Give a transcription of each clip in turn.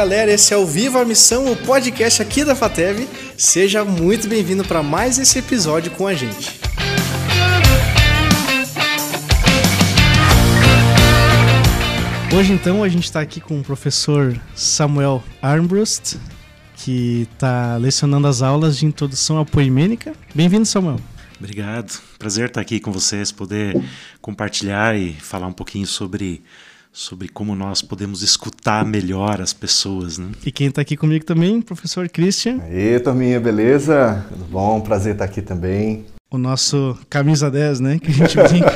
galera, esse é o Viva a Missão, o podcast aqui da FATEV. Seja muito bem-vindo para mais esse episódio com a gente. Hoje então a gente está aqui com o professor Samuel Armbrust, que está lecionando as aulas de introdução à poimênica. Bem-vindo, Samuel. Obrigado. Prazer estar aqui com vocês, poder compartilhar e falar um pouquinho sobre sobre como nós podemos escutar melhor as pessoas. Né? E quem está aqui comigo também, professor Christian. E turminha, beleza? Tudo bom? Prazer estar aqui também. O nosso camisa 10, né? Que a gente brinca.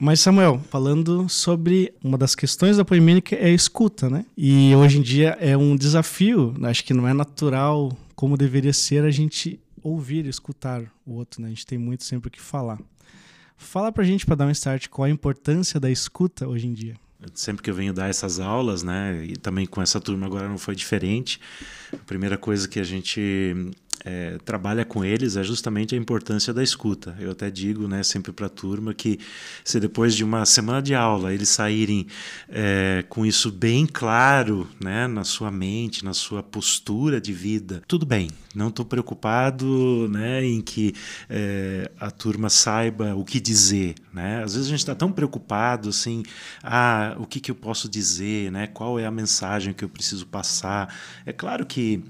Mas, Samuel, falando sobre uma das questões da poemênica é a escuta, né? E hoje em dia é um desafio, acho que não é natural como deveria ser a gente ouvir, escutar o outro, né? A gente tem muito sempre o que falar. Fala pra gente, para dar um start, qual a importância da escuta hoje em dia sempre que eu venho dar essas aulas, né, e também com essa turma agora não foi diferente, a primeira coisa que a gente é, trabalha com eles é justamente a importância da escuta. Eu até digo né, sempre para a turma que se depois de uma semana de aula eles saírem é, com isso bem claro né, na sua mente, na sua postura de vida, tudo bem. Não estou preocupado né, em que é, a turma saiba o que dizer. Né? Às vezes a gente está tão preocupado assim, ah, o que, que eu posso dizer, né? qual é a mensagem que eu preciso passar. É claro que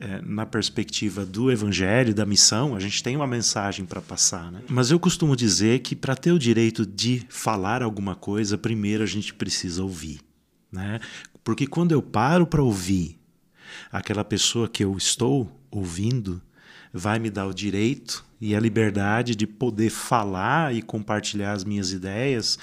é, na perspectiva do evangelho, da missão, a gente tem uma mensagem para passar. Né? Mas eu costumo dizer que para ter o direito de falar alguma coisa, primeiro a gente precisa ouvir. Né? Porque quando eu paro para ouvir aquela pessoa que eu estou ouvindo, vai me dar o direito e a liberdade de poder falar e compartilhar as minhas ideias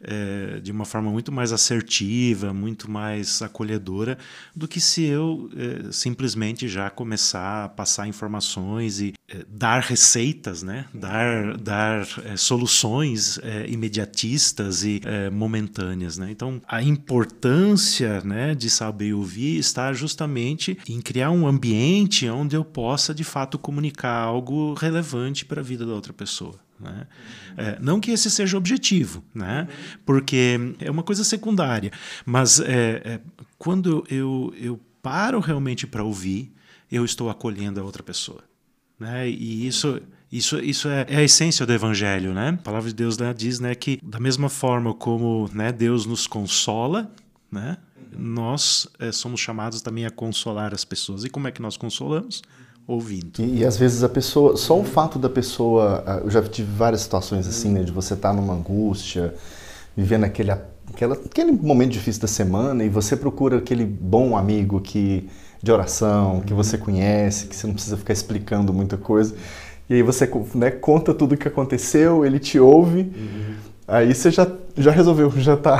é, de uma forma muito mais assertiva, muito mais acolhedora, do que se eu é, simplesmente já começar a passar informações e é, dar receitas, né? dar, dar soluções imediatistas e momentâneas. Né? Então, a importância né, de saber ouvir está justamente em criar um ambiente onde eu possa, de fato, comunicar algo relevante para a vida da outra pessoa. Né? É, não que esse seja objetivo, né? porque é uma coisa secundária, mas é, é, quando eu, eu paro realmente para ouvir, eu estou acolhendo a outra pessoa. Né? E isso, isso, isso é, é, a essência do evangelho. Né? A palavra de Deus né, diz né, que, da mesma forma como né, Deus nos consola, né, nós é, somos chamados também a consolar as pessoas. E como é que nós consolamos? Ouvindo. E, e, às vezes a pessoa, só o fato da pessoa, ah, eu já tive várias situações assim, né, de você estar tá numa angústia, vivendo aquele, aquela, aquele momento difícil da semana e você procura aquele bom amigo que de oração, que você conhece, que você não precisa ficar explicando muita coisa. E aí você né, conta tudo o que aconteceu, ele te ouve. Uhum. Aí você já, já resolveu, já tá.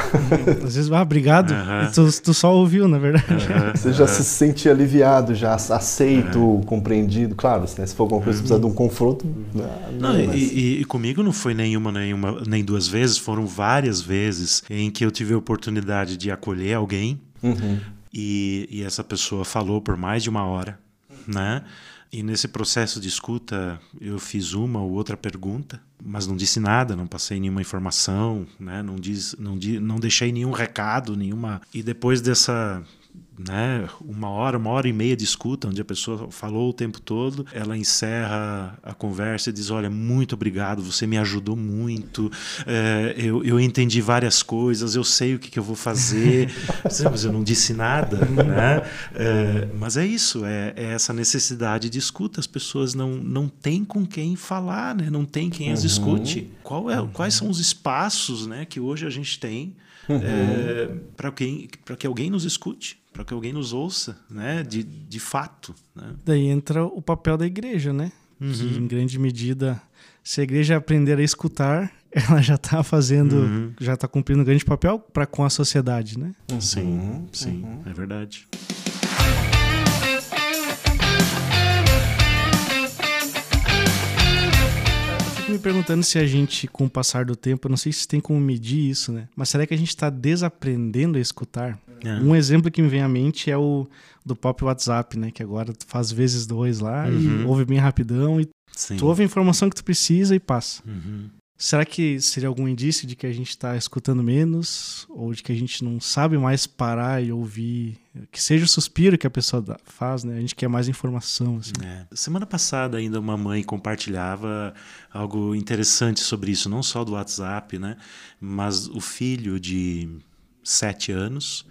Às vezes, ah, obrigado. Uhum. Tu, tu, só ouviu, na verdade. Uhum. Você já se sente aliviado, já aceito, compreendido. Claro, né, se for alguma coisa que precisa de um confronto. Né, não, não mas... e, e, comigo não foi nenhuma, nenhuma, nem duas vezes, foram várias vezes em que eu tive a oportunidade de acolher alguém uhum. e, e essa pessoa falou por mais de uma hora, né? E nesse processo de escuta, eu fiz uma ou outra pergunta, mas não disse nada, não passei nenhuma informação, né? não, diz, não, não deixei nenhum recado, nenhuma. E depois dessa né, uma hora, uma hora e meia de escuta, onde a pessoa falou o tempo todo, ela encerra a conversa e diz: Olha, muito obrigado, você me ajudou muito, é, eu, eu entendi várias coisas, eu sei o que, que eu vou fazer, mas eu não disse nada. Né? É, mas é isso, é, é, essa necessidade de escuta. As pessoas não, não têm com quem falar, né? não tem quem as uhum. escute. Qual é, Quais são os espaços né, que hoje a gente tem uhum. é, para que, que alguém nos escute? para que alguém nos ouça, né? De, de fato. Né? Daí entra o papel da igreja, né? Uhum. Que em grande medida, se a igreja aprender a escutar, ela já está fazendo, uhum. já está cumprindo um grande papel para com a sociedade, né? Uhum. Sim, sim, uhum. é verdade. Fico me perguntando se a gente, com o passar do tempo, eu não sei se tem como medir isso, né? Mas será que a gente está desaprendendo a escutar? É. Um exemplo que me vem à mente é o do pop WhatsApp, né? Que agora tu faz vezes dois lá uhum. e ouve bem rapidão e Sim. tu ouve a informação que tu precisa e passa. Uhum. Será que seria algum indício de que a gente está escutando menos? Ou de que a gente não sabe mais parar e ouvir? Que seja o suspiro que a pessoa faz, né? A gente quer mais informação. Assim. É. Semana passada ainda uma mãe compartilhava algo interessante sobre isso, não só do WhatsApp, né? Mas o filho de sete anos,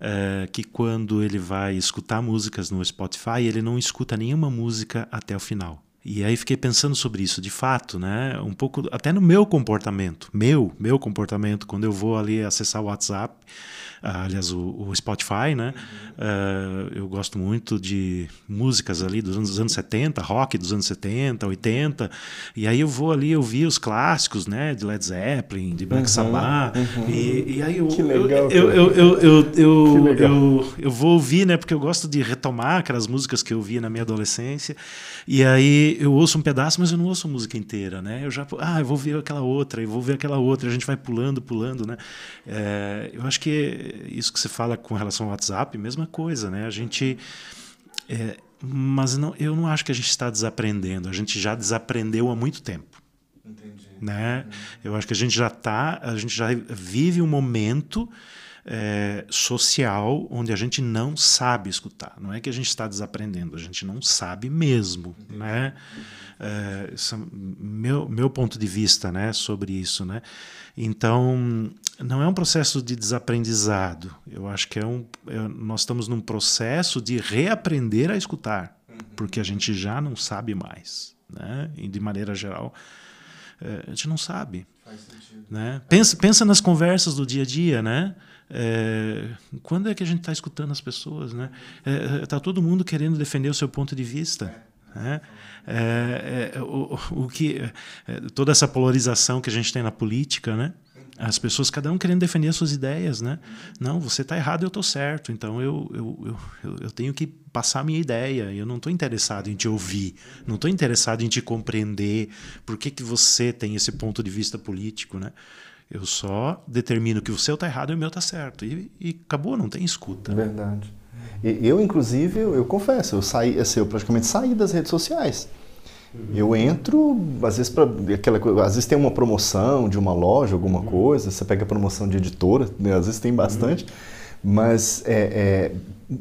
é, que quando ele vai escutar músicas no Spotify, ele não escuta nenhuma música até o final. E aí fiquei pensando sobre isso, de fato, né? Um pouco até no meu comportamento, meu, meu comportamento quando eu vou ali acessar o WhatsApp, aliás, o, o, Spotify, né? Uh, eu gosto muito de músicas ali dos anos, dos anos 70, rock dos anos 70, 80, e aí eu vou ali ouvir os clássicos, né? De Led Zeppelin, de Black uhum, Sabbath, uhum. E, e, aí eu, que legal, eu, eu, eu, eu, eu, eu, eu vou ouvir, né? Porque eu gosto de retomar aquelas músicas que eu ouvia na minha adolescência, e aí eu ouço um pedaço, mas eu não ouço a música inteira, né? Eu já, ah, eu vou ver aquela outra, eu vou ver aquela outra, a gente vai pulando, pulando, né? É, eu acho que isso que você fala com relação ao WhatsApp, mesma coisa, né? A gente. É, mas não, eu não acho que a gente está desaprendendo, a gente já desaprendeu há muito tempo. Entendi. Né? Entendi. Eu acho que a gente já tá, a gente já vive um momento é, social onde a gente não sabe escutar. Não é que a gente está desaprendendo, a gente não sabe mesmo, né? É, meu, meu ponto de vista, né, sobre isso, né? Então, não é um processo de desaprendizado. Eu acho que é um, é, nós estamos num processo de reaprender a escutar, uhum. porque a gente já não sabe mais, né? E de maneira geral, é, a gente não sabe. Faz sentido. Né? Pensa, pensa nas conversas do dia a dia, né? É, quando é que a gente está escutando as pessoas, né? Está é, tá todo mundo querendo defender o seu ponto de vista. Né? É, é, o, o, que é, toda essa polarização que a gente tem na política, né? As pessoas, cada um querendo defender as suas ideias, né? Não, você está errado, eu estou certo. Então eu, eu, eu, eu tenho que passar a minha ideia. Eu não estou interessado em te ouvir, não estou interessado em te compreender. Por que, que você tem esse ponto de vista político, né? Eu só determino que o seu está errado e o meu está certo. E, e, acabou, não tem escuta. Verdade. Eu, inclusive, eu, eu confesso, eu saí, assim, eu praticamente saí das redes sociais. Eu entro, às vezes, para aquela às vezes tem uma promoção de uma loja, alguma uhum. coisa, você pega a promoção de editora, né? às vezes tem bastante, uhum. mas é, é,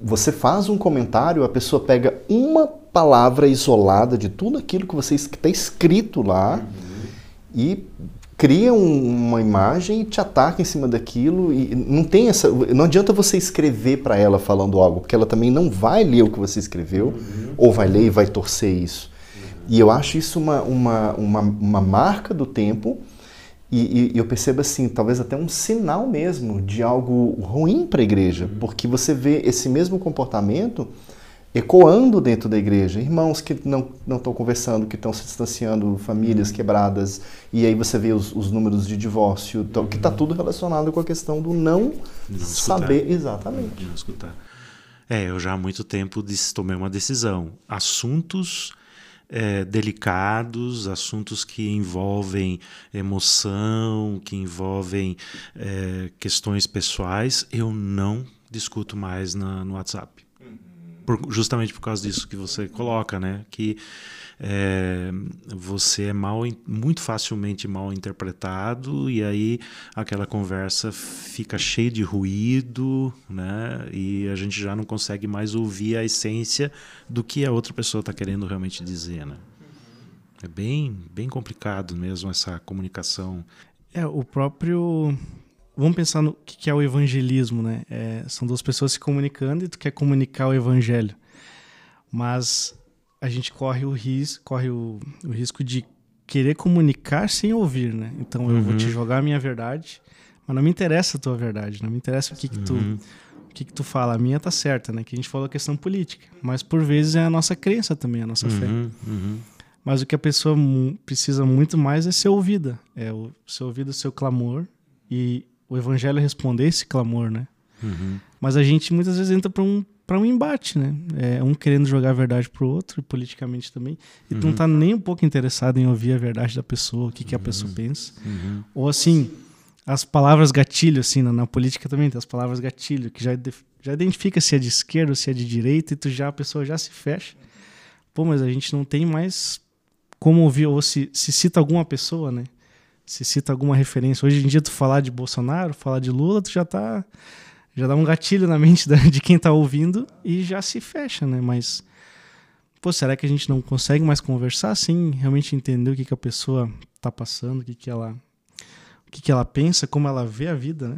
você faz um comentário, a pessoa pega uma palavra isolada de tudo aquilo que você está escrito lá uhum. e cria um, uma imagem e te ataca em cima daquilo e não tem essa não adianta você escrever para ela falando algo porque ela também não vai ler o que você escreveu uhum. ou vai ler e vai torcer isso e eu acho isso uma, uma, uma, uma marca do tempo e, e, eu percebo assim, talvez até um sinal mesmo de algo ruim para a igreja, uhum. porque você vê esse mesmo comportamento ecoando dentro da igreja. Irmãos que não estão conversando, que estão se distanciando, famílias uhum. quebradas, e aí você vê os, os números de divórcio, uhum. que está tudo relacionado com a questão do não, não saber exatamente. Não escutar. É, eu já há muito tempo tomei uma decisão. Assuntos é, delicados, assuntos que envolvem emoção, que envolvem é, questões pessoais, eu não discuto mais na, no WhatsApp. Por, justamente por causa disso que você coloca, né? Que é, você é mal, muito facilmente mal interpretado e aí aquela conversa fica cheia de ruído, né? E a gente já não consegue mais ouvir a essência do que a outra pessoa está querendo realmente dizer, né? É bem, bem complicado mesmo essa comunicação. É, o próprio vamos pensar no que é o evangelismo, né? É, são duas pessoas se comunicando e tu quer comunicar o evangelho. Mas a gente corre o, ris corre o, o risco de querer comunicar sem ouvir, né? Então eu uhum. vou te uhum. jogar a minha verdade, mas não me interessa a tua verdade, não me interessa o que, que tu uhum. o que, que tu fala. A minha tá certa, né? Que a gente falou a questão política, mas por vezes é a nossa crença também, a nossa uhum. fé. Uhum. Mas o que a pessoa precisa muito mais é ser ouvida, é o ser ouvido o seu clamor e o evangelho responder esse clamor, né? Uhum. Mas a gente muitas vezes entra para um para um embate, né? É, um querendo jogar a verdade pro outro, e politicamente também, e uhum. tu não uhum. tá nem um pouco interessado em ouvir a verdade da pessoa, o que, que a pessoa uhum. pensa. Uhum. Ou assim, as palavras gatilho, assim, na, na, política também tem as palavras gatilho, que já, já identifica se é de esquerda ou se é de direita, e tu já, a pessoa já se fecha. Pô, mas a gente não tem mais como ouvir, ou se, se cita alguma pessoa, né? Se cita alguma referência. Hoje em dia, tu falar de Bolsonaro, falar de Lula, tu já tá. Já dá um gatilho na mente de quem tá ouvindo e já se fecha, né? Mas. Pô, será que a gente não consegue mais conversar assim? Realmente entender o que, que a pessoa tá passando, o que, que ela. O que, que ela pensa, como ela vê a vida, né?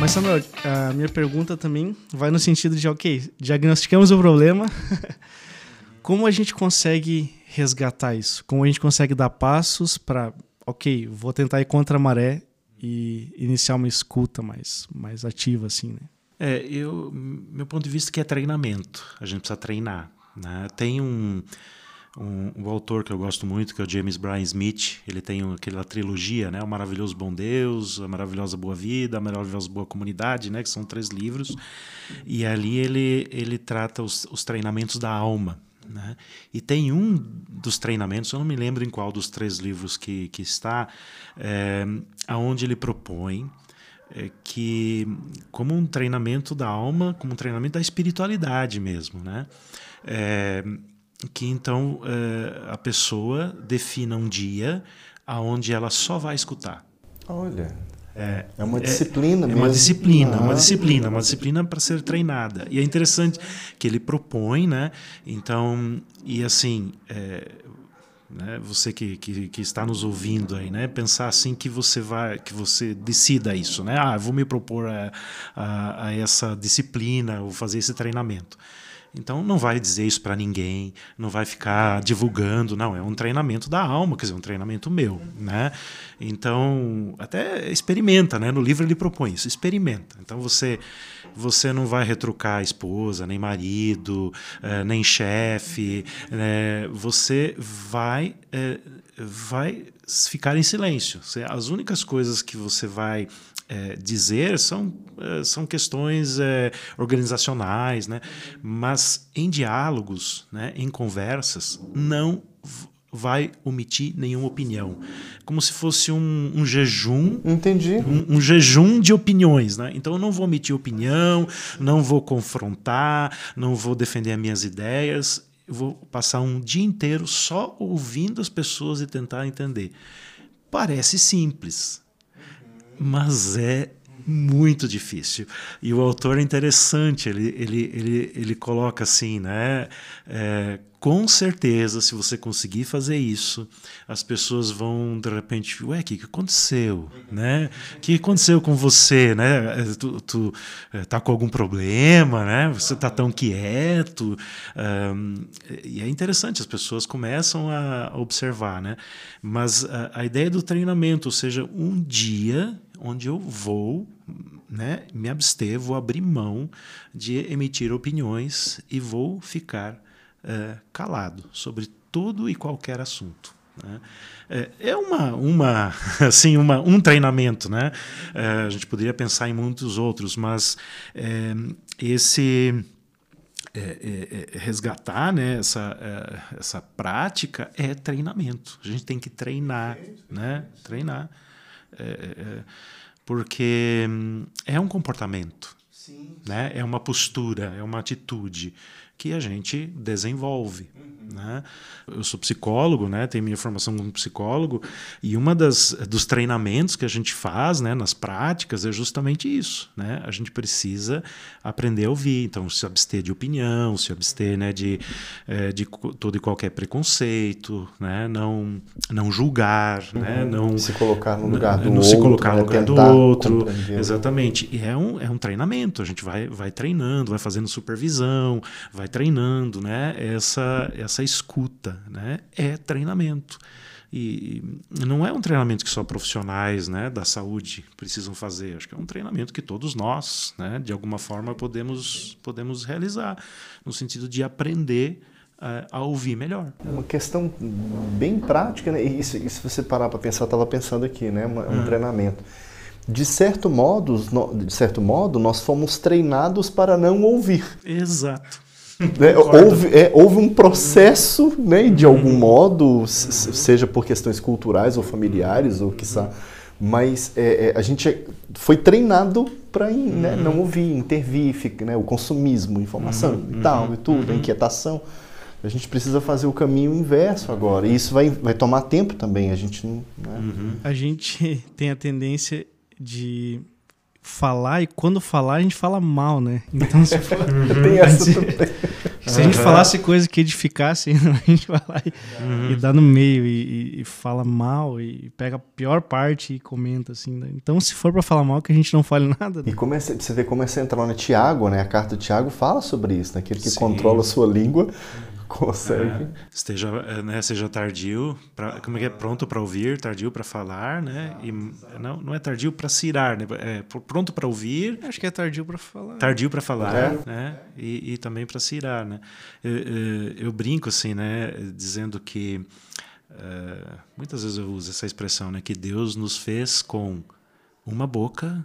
Mas, Samuel, a minha pergunta também vai no sentido de, ok, diagnosticamos o problema, como a gente consegue resgatar isso? Como a gente consegue dar passos para, ok, vou tentar ir contra a maré e iniciar uma escuta mais, mais ativa, assim, né? É, eu, meu ponto de vista é que é treinamento. A gente precisa treinar. Né? Tem um, um, um, autor que eu gosto muito, que é o James Bryan Smith. Ele tem aquela trilogia, né? O Maravilhoso Bom Deus, A Maravilhosa Boa Vida, A Maravilhosa Boa Comunidade, né? Que são três livros. E ali ele, ele trata os, os treinamentos da alma. Né? E tem um dos treinamentos, eu não me lembro em qual dos três livros que, que está, é, aonde ele propõe é, que como um treinamento da alma, como um treinamento da espiritualidade mesmo, né? É, que então uh, a pessoa defina um dia aonde ela só vai escutar. Olha. É, é uma disciplina é, mesmo. É uma disciplina, ah. uma disciplina, uma disciplina para ser treinada. E é interessante que ele propõe, né? Então, e assim, é, né, você que, que, que, está nos ouvindo aí, né, pensar assim que você vai, que você decida isso, né? Ah, vou me propor a, a, a essa disciplina, vou fazer esse treinamento. Então não vai dizer isso para ninguém, não vai ficar divulgando, não, é um treinamento da alma, quer dizer, um treinamento meu, né? Então, até experimenta, né? No livro ele propõe isso, experimenta. Então você você não vai retrucar a esposa, nem marido, eh, nem chefe, né? você vai eh, vai ficar em silêncio. As únicas coisas que você vai é, dizer são, é, são questões é, organizacionais, né? mas em diálogos, né, em conversas, não vai omitir nenhuma opinião. Como se fosse um, um jejum. Entendi. Um, um, jejum de opiniões. Né? Então eu não vou omitir opinião, não vou confrontar, não vou defender as minhas ideias. Eu vou passar um dia inteiro só ouvindo as pessoas e tentar entender. Parece simples, mas é muito difícil. E o autor é interessante, ele, ele, ele, ele coloca assim, né? É, com certeza, se você conseguir fazer isso, as pessoas vão de repente, ué, o que, que aconteceu, né? O que aconteceu com você, né? É, tu, tu é, tá com algum problema, né? Você tá tão quieto. Um, e é interessante, as pessoas começam a observar, né? Mas a, a ideia do treinamento, ou seja, um dia onde eu vou né, me abster, vou abrir mão de emitir opiniões e vou ficar é, calado sobre todo e qualquer assunto. Né? É, é uma, uma, assim, uma, um treinamento, né? É, a gente poderia pensar em muitos outros, mas esse é, é, é, resgatar né, essa, essa prática é treinamento. A gente tem que treinar, né? Treinar. Porque hum, é um comportamento, sim. Né? é uma postura, é uma atitude que a gente desenvolve. Né? Eu sou psicólogo, né? tenho minha formação como psicólogo, e uma das dos treinamentos que a gente faz né, nas práticas é justamente isso. Né? A gente precisa aprender a ouvir, então se abster de opinião, se abster né, de, é, de todo e qualquer preconceito, né? não, não julgar, né? uhum. né? não se colocar no lugar do não outro, se colocar no né? lugar do outro. Exatamente. E é um, é um treinamento, a gente vai, vai treinando, vai fazendo supervisão, vai treinando né? essa, essa escuta, né? É treinamento. E não é um treinamento que só profissionais né, da saúde precisam fazer. Acho que é um treinamento que todos nós, né, de alguma forma, podemos, podemos realizar, no sentido de aprender uh, a ouvir melhor. É uma questão bem prática, né? E se, se você parar para pensar, estava pensando aqui, né? Um, um treinamento. De certo, modo, de certo modo, nós fomos treinados para não ouvir. Exato. Né? Houve, é, houve um processo, né, de algum uhum. modo, seja por questões culturais ou familiares, ou quiçá, mas é, é, a gente foi treinado para né, uhum. não ouvir, intervir, né, o consumismo, informação uhum. e tal, e tudo, a inquietação. A gente precisa fazer o caminho inverso agora. E isso vai, vai tomar tempo também. A gente não. Né? Uhum. A gente tem a tendência de falar e quando falar a gente fala mal, né? Então se, for, Tem essa se, a gente falasse coisa que edificasse, a gente vai lá e, uhum. e dá no meio e, e, fala mal e pega a pior parte e comenta assim. Né? Então se for para falar mal que a gente não fale nada. Né? E começa, você vê como é entrar no Tiago, né? A carta do Tiago fala sobre isso, né? Aquele que Sim. controla a sua língua consegue. É, esteja, é, né, seja tardio, pra, como é que é? Pronto para ouvir, tardio para falar, né? E não, não é tardio para cirar, né? É pronto para ouvir. Acho que é tardio para falar. Tardio para falar, é. né? E, e também para cirar, né? Eu, eu, eu, brinco assim, né? Dizendo que uh, muitas vezes eu uso essa expressão, né? Que Deus nos fez com uma boca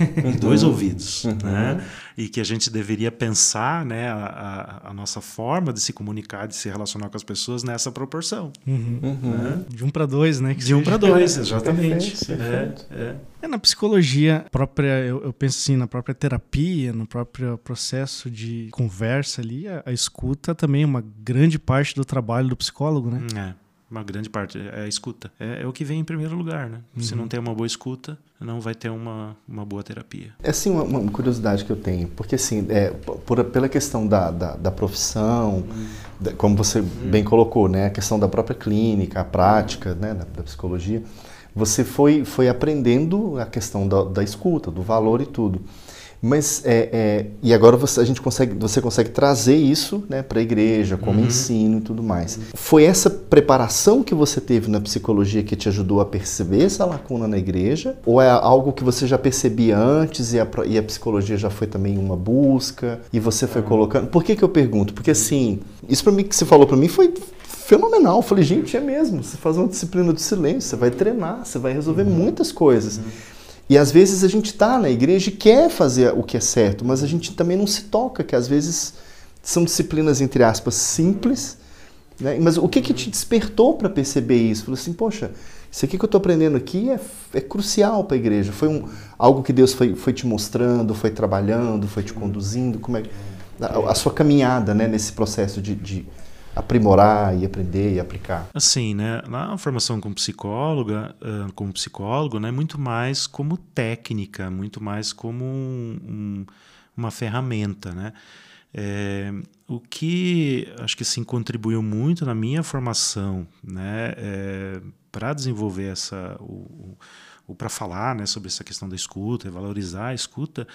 e dois ouvidos, uhum. né? E que a gente deveria pensar, né, a, a, a, nossa forma de se comunicar, de se relacionar com as pessoas nessa proporção. Uhum. Né? De um para dois, né? de seja. um para dois, exatamente. Perfeito, perfeito. É, é. é, na psicologia própria, eu, eu, penso assim, na própria terapia, no próprio processo de conversa ali, a, a escuta também é uma grande parte do trabalho do psicólogo, né? É uma grande parte é a escuta. É, é, o que vem em primeiro lugar, né? Uhum. Se não tem uma boa escuta, não vai ter uma, uma boa terapia. É assim uma, uma curiosidade que eu tenho, porque assim, é, por, pela questão da, da, da profissão, uhum. da, como você uhum. bem colocou, né? A questão da própria clínica, a prática, né? Da, da psicologia, você foi, foi aprendendo a questão da, da escuta, do valor e tudo. Mas é, é, e agora você, a gente consegue, você consegue trazer isso né, para a igreja, como uhum. ensino e tudo mais. Foi essa preparação que você teve na psicologia que te ajudou a perceber essa lacuna na igreja? Ou é algo que você já percebia antes e a, e a psicologia já foi também uma busca e você foi colocando? Por que, que eu pergunto? Porque assim, isso para mim que você falou para mim foi fenomenal. Eu falei, gente, é mesmo. Você faz uma disciplina do silêncio, você vai treinar, você vai resolver uhum. muitas coisas. E às vezes a gente está na igreja e quer fazer o que é certo, mas a gente também não se toca, que às vezes são disciplinas, entre aspas, simples. Né? Mas o que, que te despertou para perceber isso? Falou assim, poxa, isso aqui que eu estou aprendendo aqui é, é crucial para a igreja. Foi um, algo que Deus foi, foi te mostrando, foi trabalhando, foi te conduzindo. Como é, a, a sua caminhada né, nesse processo de, de aprimorar e aprender e aplicar? Assim, né? Na formação como psicóloga, como psicólogo, né, muito mais como técnica, muito mais como um, um, uma ferramenta, né? É, o que acho que assim contribuiu muito na minha formação, né, é, para desenvolver essa o, o para falar, né, sobre essa questão da escuta, e valorizar a escuta,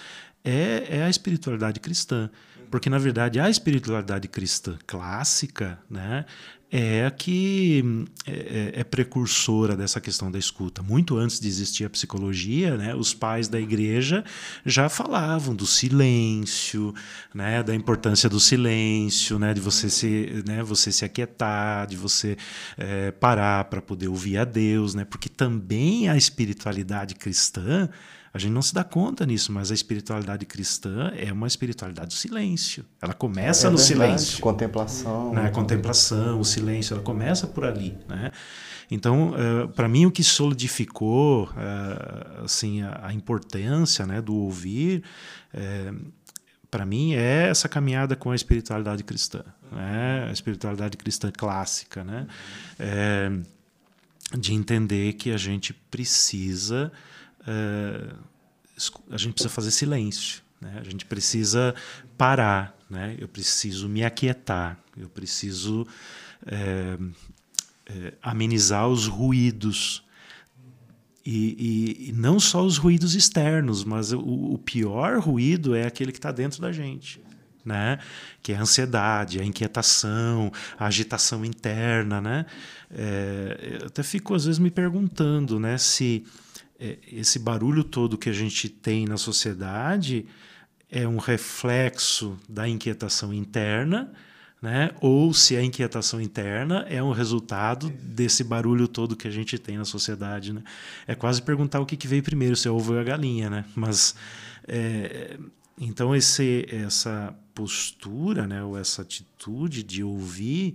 é, é a espiritualidade cristã. Porque, na verdade, a espiritualidade cristã clássica né, é a que é, é, é, precursora dessa questão da escuta. Muito antes de existir a psicologia, né, os pais da igreja já falavam do silêncio, né, da importância do silêncio, né, de você se, né, você se aquietar, de você é, parar para poder ouvir a Deus, né, porque também a espiritualidade cristã a gente não se dá conta nisso, mas a espiritualidade cristã é uma espiritualidade do silêncio. Ela começa é, no verdade, silêncio. Contemplação. Né? Contemplação, o silêncio, ela começa por ali. Né? Então, uh, eh, para mim, o que solidificou uh, assim, a, a, importância né, do ouvir, uh, eh, para mim, é essa caminhada com a espiritualidade cristã, né? a espiritualidade cristã clássica, né? É, de entender que a gente precisa a gente precisa fazer silêncio, né? a gente precisa parar, né? eu preciso me aquietar, eu preciso é, é, amenizar os ruídos. E, e, e, não só os ruídos externos, mas o, o pior ruído é aquele que está dentro da gente. Né? que é a ansiedade, a inquietação, a agitação interna. Né? É, eu até fico, às vezes, me perguntando né, se esse barulho todo que a gente tem na sociedade é um reflexo da inquietação interna, né? ou se a inquietação interna é um resultado desse barulho todo que a gente tem na sociedade. Né? É quase perguntar o que, que veio primeiro, se é ovo ou a galinha. Né? Mas, é, então, esse, essa postura, né, ou essa atitude de ouvir,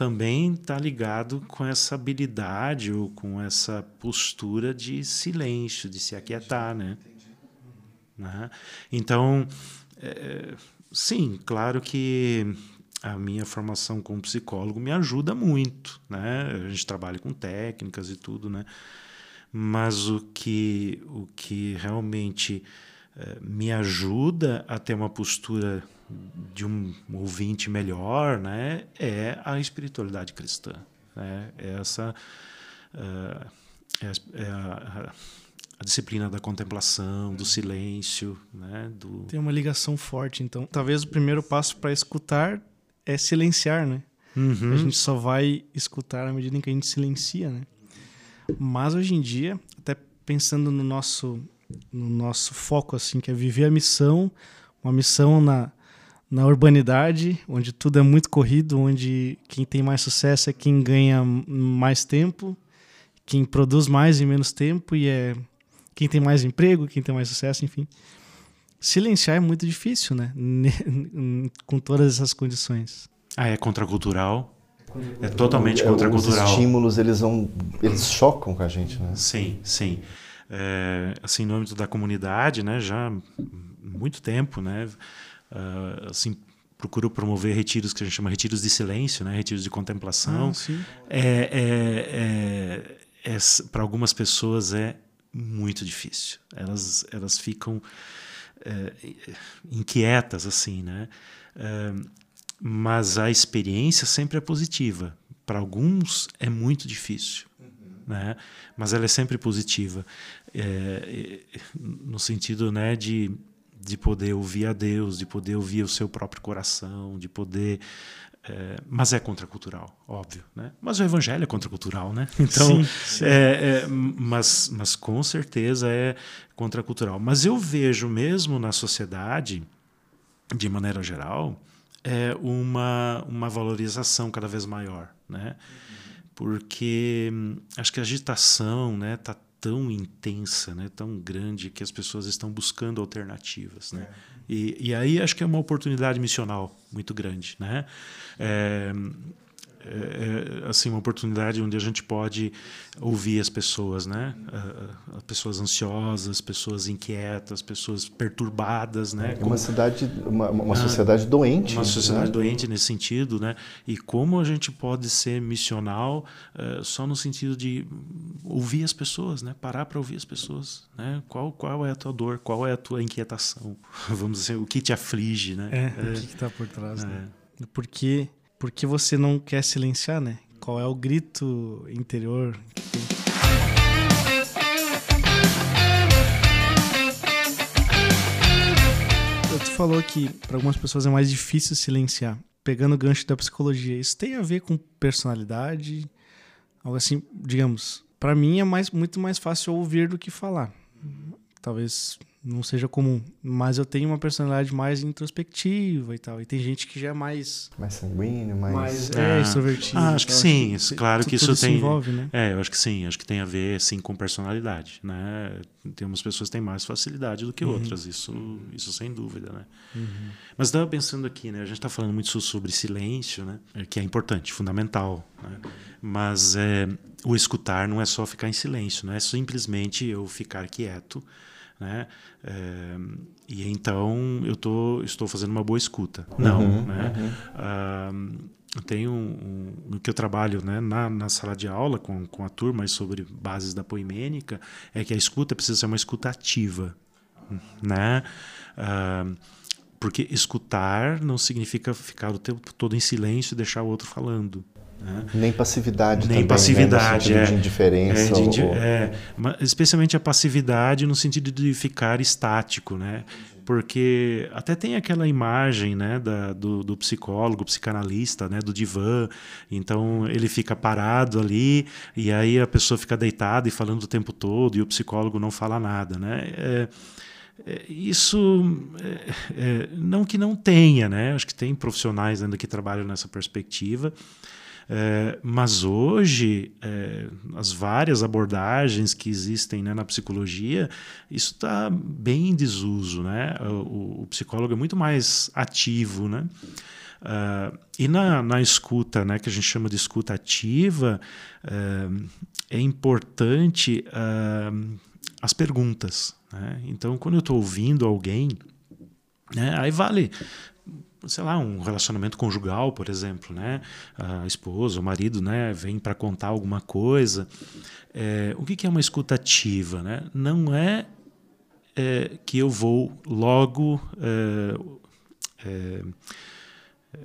também está ligado com essa habilidade ou com essa postura de silêncio, de se aquietar, né? Então, é, sim, claro que a minha formação como psicólogo me ajuda muito, né? A gente trabalha com técnicas e tudo, né? Mas o que, o que realmente eh, me ajuda a ter uma postura de um ouvinte melhor, né? É a espiritualidade cristã, né? É essa uh, é, é a, a disciplina da contemplação, do silêncio, né? Do... Tem uma ligação forte, então. Talvez o primeiro passo para escutar é silenciar, né? Uhum. A gente só vai escutar à medida em que a gente silencia, né? Mas hoje em dia, até pensando no nosso no nosso foco assim, que é viver a missão, uma missão na na urbanidade, onde tudo é muito corrido, onde quem tem mais sucesso é quem ganha mais tempo, quem produz mais em menos tempo e é quem tem mais emprego, quem tem mais sucesso, enfim. Silenciar é muito difícil, né? Com todas essas condições. Ah, é contracultural. É totalmente contracultural. Os estímulos, eles vão, eles chocam com a gente, né? Sim, sim. É, assim, no âmbito da comunidade, né, já há muito tempo, né, uh, assim, procuro promover retiros que a gente chama retiros de silêncio, né, retiros de contemplação. Ah, é, é, é, é para algumas pessoas é muito difícil. Elas, elas ficam é, inquietas, assim, né? É, mas a experiência sempre é positiva. Para alguns é muito difícil, uhum. né? Mas ela é sempre positiva, é, no sentido, né, de de poder ouvir a Deus, de poder ouvir o seu próprio coração, de poder é, mas é contracultural, óbvio, né? Mas o evangelho é contracultural, né? Então, sim, sim. É, é, mas, mas com certeza é contracultural. Mas eu vejo mesmo na sociedade, de maneira geral, é uma, uma valorização cada vez maior, né? Porque hum, acho que a agitação, né, tá tão intensa, né, tão grande que as pessoas estão buscando alternativas, né? É. E, e aí acho que é uma oportunidade missional muito grande, né? É, é, é, assim uma oportunidade onde a gente pode ouvir as pessoas, né? Uh, pessoas ansiosas, pessoas inquietas, pessoas perturbadas, né? É uma cidade, uma, uma sociedade doente. Uma sociedade né? doente nesse sentido, né? E como a gente pode ser missional uh, só no sentido de ouvir as pessoas, né? Parar para ouvir as pessoas, né? Qual qual é a tua dor? Qual é a tua inquietação? Vamos dizer, o que te aflige, né? É, é. o que está por trás, né? Porque por que você não quer silenciar, né? Qual é o grito interior que tem? Tu falou que para algumas pessoas é mais difícil silenciar. Pegando o gancho da psicologia, isso tem a ver com personalidade? Algo assim, digamos. Para mim é mais, muito mais fácil ouvir do que falar. Talvez não seja comum. Mas eu tenho uma personalidade mais introspectiva e tal. E tem gente que já é mais. Mais sanguíneo, mais. mais é, é extrovertido. Ah, acho que sim. Acho que, claro que isso tem. Envolve, né? É, eu acho que sim. Acho que tem a ver, sim, com personalidade. Né? Tem umas pessoas que têm mais facilidade do que uhum. outras. Isso, isso sem dúvida, né? Uhum. Mas estava pensando aqui, né? A gente está falando muito sobre silêncio, né? Que é importante, fundamental. Né? Mas é, o escutar não é só ficar em silêncio, não é simplesmente eu ficar quieto né? É, e então eu tô, estou fazendo uma boa escuta. Não, uhum, né? Uhum. Ah, eu tenho um, no que eu trabalho né, na, na, sala de aula com, com a turma sobre bases da poimênica é que a escuta precisa ser uma escuta ativa, né? Ah, porque escutar não significa ficar o tempo todo em silêncio e deixar o outro falando. Né? Nem passividade Nem também, passividade, né? é. de indiferença. É, de, ou... é, especialmente a passividade no sentido de ficar estático, né? Porque até tem aquela imagem né, da, do, do psicólogo, psicanalista, né, do divã. Então ele fica parado ali e aí a pessoa fica deitada e falando o tempo todo e o psicólogo não fala nada, né? É, é isso é, é, não que não tenha, né? Acho que tem profissionais ainda que trabalham nessa perspectiva, é, mas hoje, é, as várias abordagens que existem né, na psicologia, isso está bem em desuso. Né? O, o, psicólogo é muito mais ativo. Né? Uh, e na, na escuta, né, que a gente chama de escuta ativa, uh, é importante uh, as perguntas. Né? Então, quando eu estou ouvindo alguém, né, aí vale sei lá, um relacionamento conjugal, por exemplo, né? A esposa, o marido, né, vem para contar alguma coisa. É, o que, é uma escutativa, né? Não é, é que eu vou logo é, é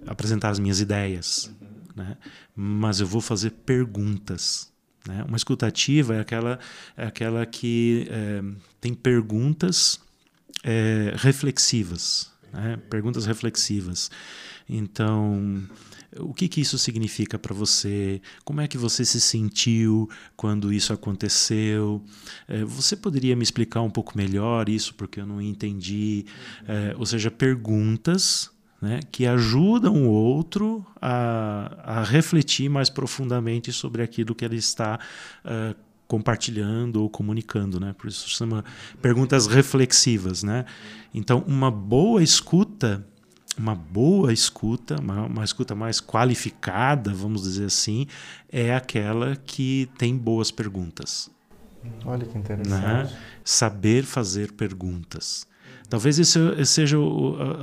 apresentar as minhas ideias, uhum. né? Mas eu vou fazer perguntas. Né? Uma escutativa é aquela, é aquela que é, tem perguntas é, reflexivas, né? perguntas reflexivas. Então, o que, que isso significa para você? Como é que você se sentiu quando isso aconteceu? É, você poderia me explicar um pouco melhor isso, porque eu não entendi? É, ou seja, perguntas né, que ajudam o outro a, a, refletir mais profundamente sobre aquilo que ele está uh, compartilhando ou comunicando, né? Por isso chama perguntas reflexivas, né? Então, uma boa escuta, uma boa escuta, uma, uma escuta mais qualificada, vamos dizer assim, é aquela que tem boas perguntas. Olha que interessante. Né? Saber fazer perguntas. Talvez isso seja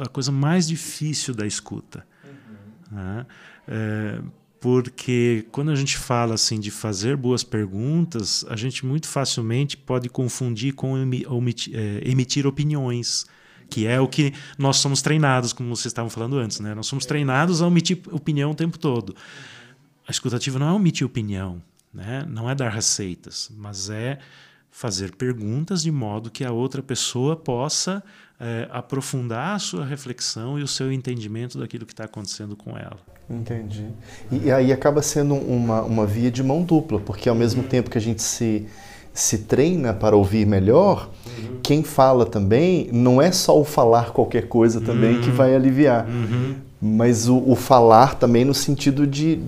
a coisa mais difícil da escuta. Uhum. Né? É, porque quando a gente fala assim de fazer boas perguntas, a gente muito facilmente pode confundir com emitir, é, emitir opiniões, que é o que nós somos treinados, como vocês estavam falando antes, né? Nós somos treinados a omitir opinião o tempo todo. A escutativa não é omitir opinião, né? Não é dar receitas, mas é fazer perguntas de modo que a outra pessoa possa é, aprofundar a sua reflexão e o seu entendimento daquilo que está acontecendo com ela. Entendi. E, e, aí acaba sendo uma, uma via de mão dupla, porque ao mesmo uhum. tempo que a gente se, se treina para ouvir melhor, uhum. quem fala também não é só o falar qualquer coisa também uhum. que vai aliviar, uhum. mas o, o falar também no sentido de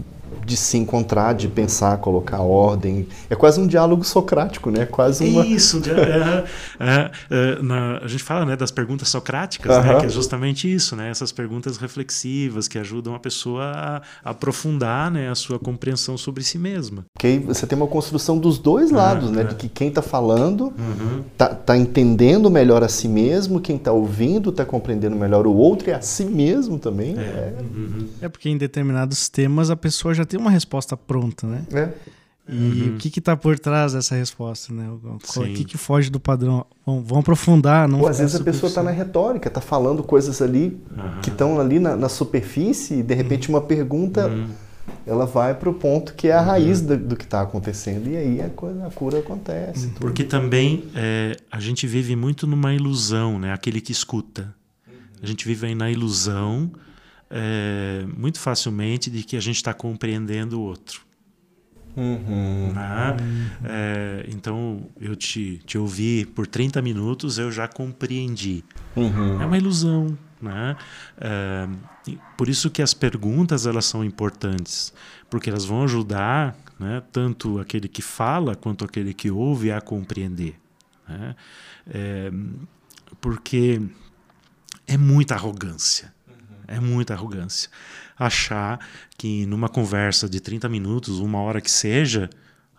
de se encontrar, de pensar, colocar ordem. É quase um diálogo socrático, né? Quase uma... Isso, é, é, é, na, a gente fala né, das perguntas socráticas, né, que é justamente isso, né? Essas perguntas reflexivas que ajudam a pessoa a, a aprofundar né, a sua compreensão sobre si mesma. Porque aí você tem uma construção dos dois lados, né? De que quem está falando está uhum. tá entendendo melhor a si mesmo, quem está ouvindo está compreendendo melhor o outro e a si mesmo também. É, uhum. é porque em determinados temas a pessoa já tem tem uma resposta pronta, né? É. E uhum. o que está por trás dessa resposta, né? O que, que foge do padrão? Vamos, vamos aprofundar, não? Ou às vezes a pessoa está na retórica, está falando coisas ali uhum. que estão ali na, na, superfície e de repente uma pergunta uhum. ela vai para o ponto que é a raiz do, do que está acontecendo e aí a, coisa, a cura acontece. Porque também é, a gente vive muito numa ilusão, né? Aquele que escuta. A gente vive aí na ilusão é, muito facilmente de que a gente está compreendendo o outro. Uhum. Né? É, então, eu te, te ouvi por 30 minutos, eu já compreendi. Uhum. É uma ilusão. Né? É, por isso que as perguntas elas são importantes, porque elas vão ajudar né, tanto aquele que fala quanto aquele que ouve a compreender. Né? É, porque é muita arrogância é muita arrogância. Achar que numa conversa de 30 minutos, uma hora que seja,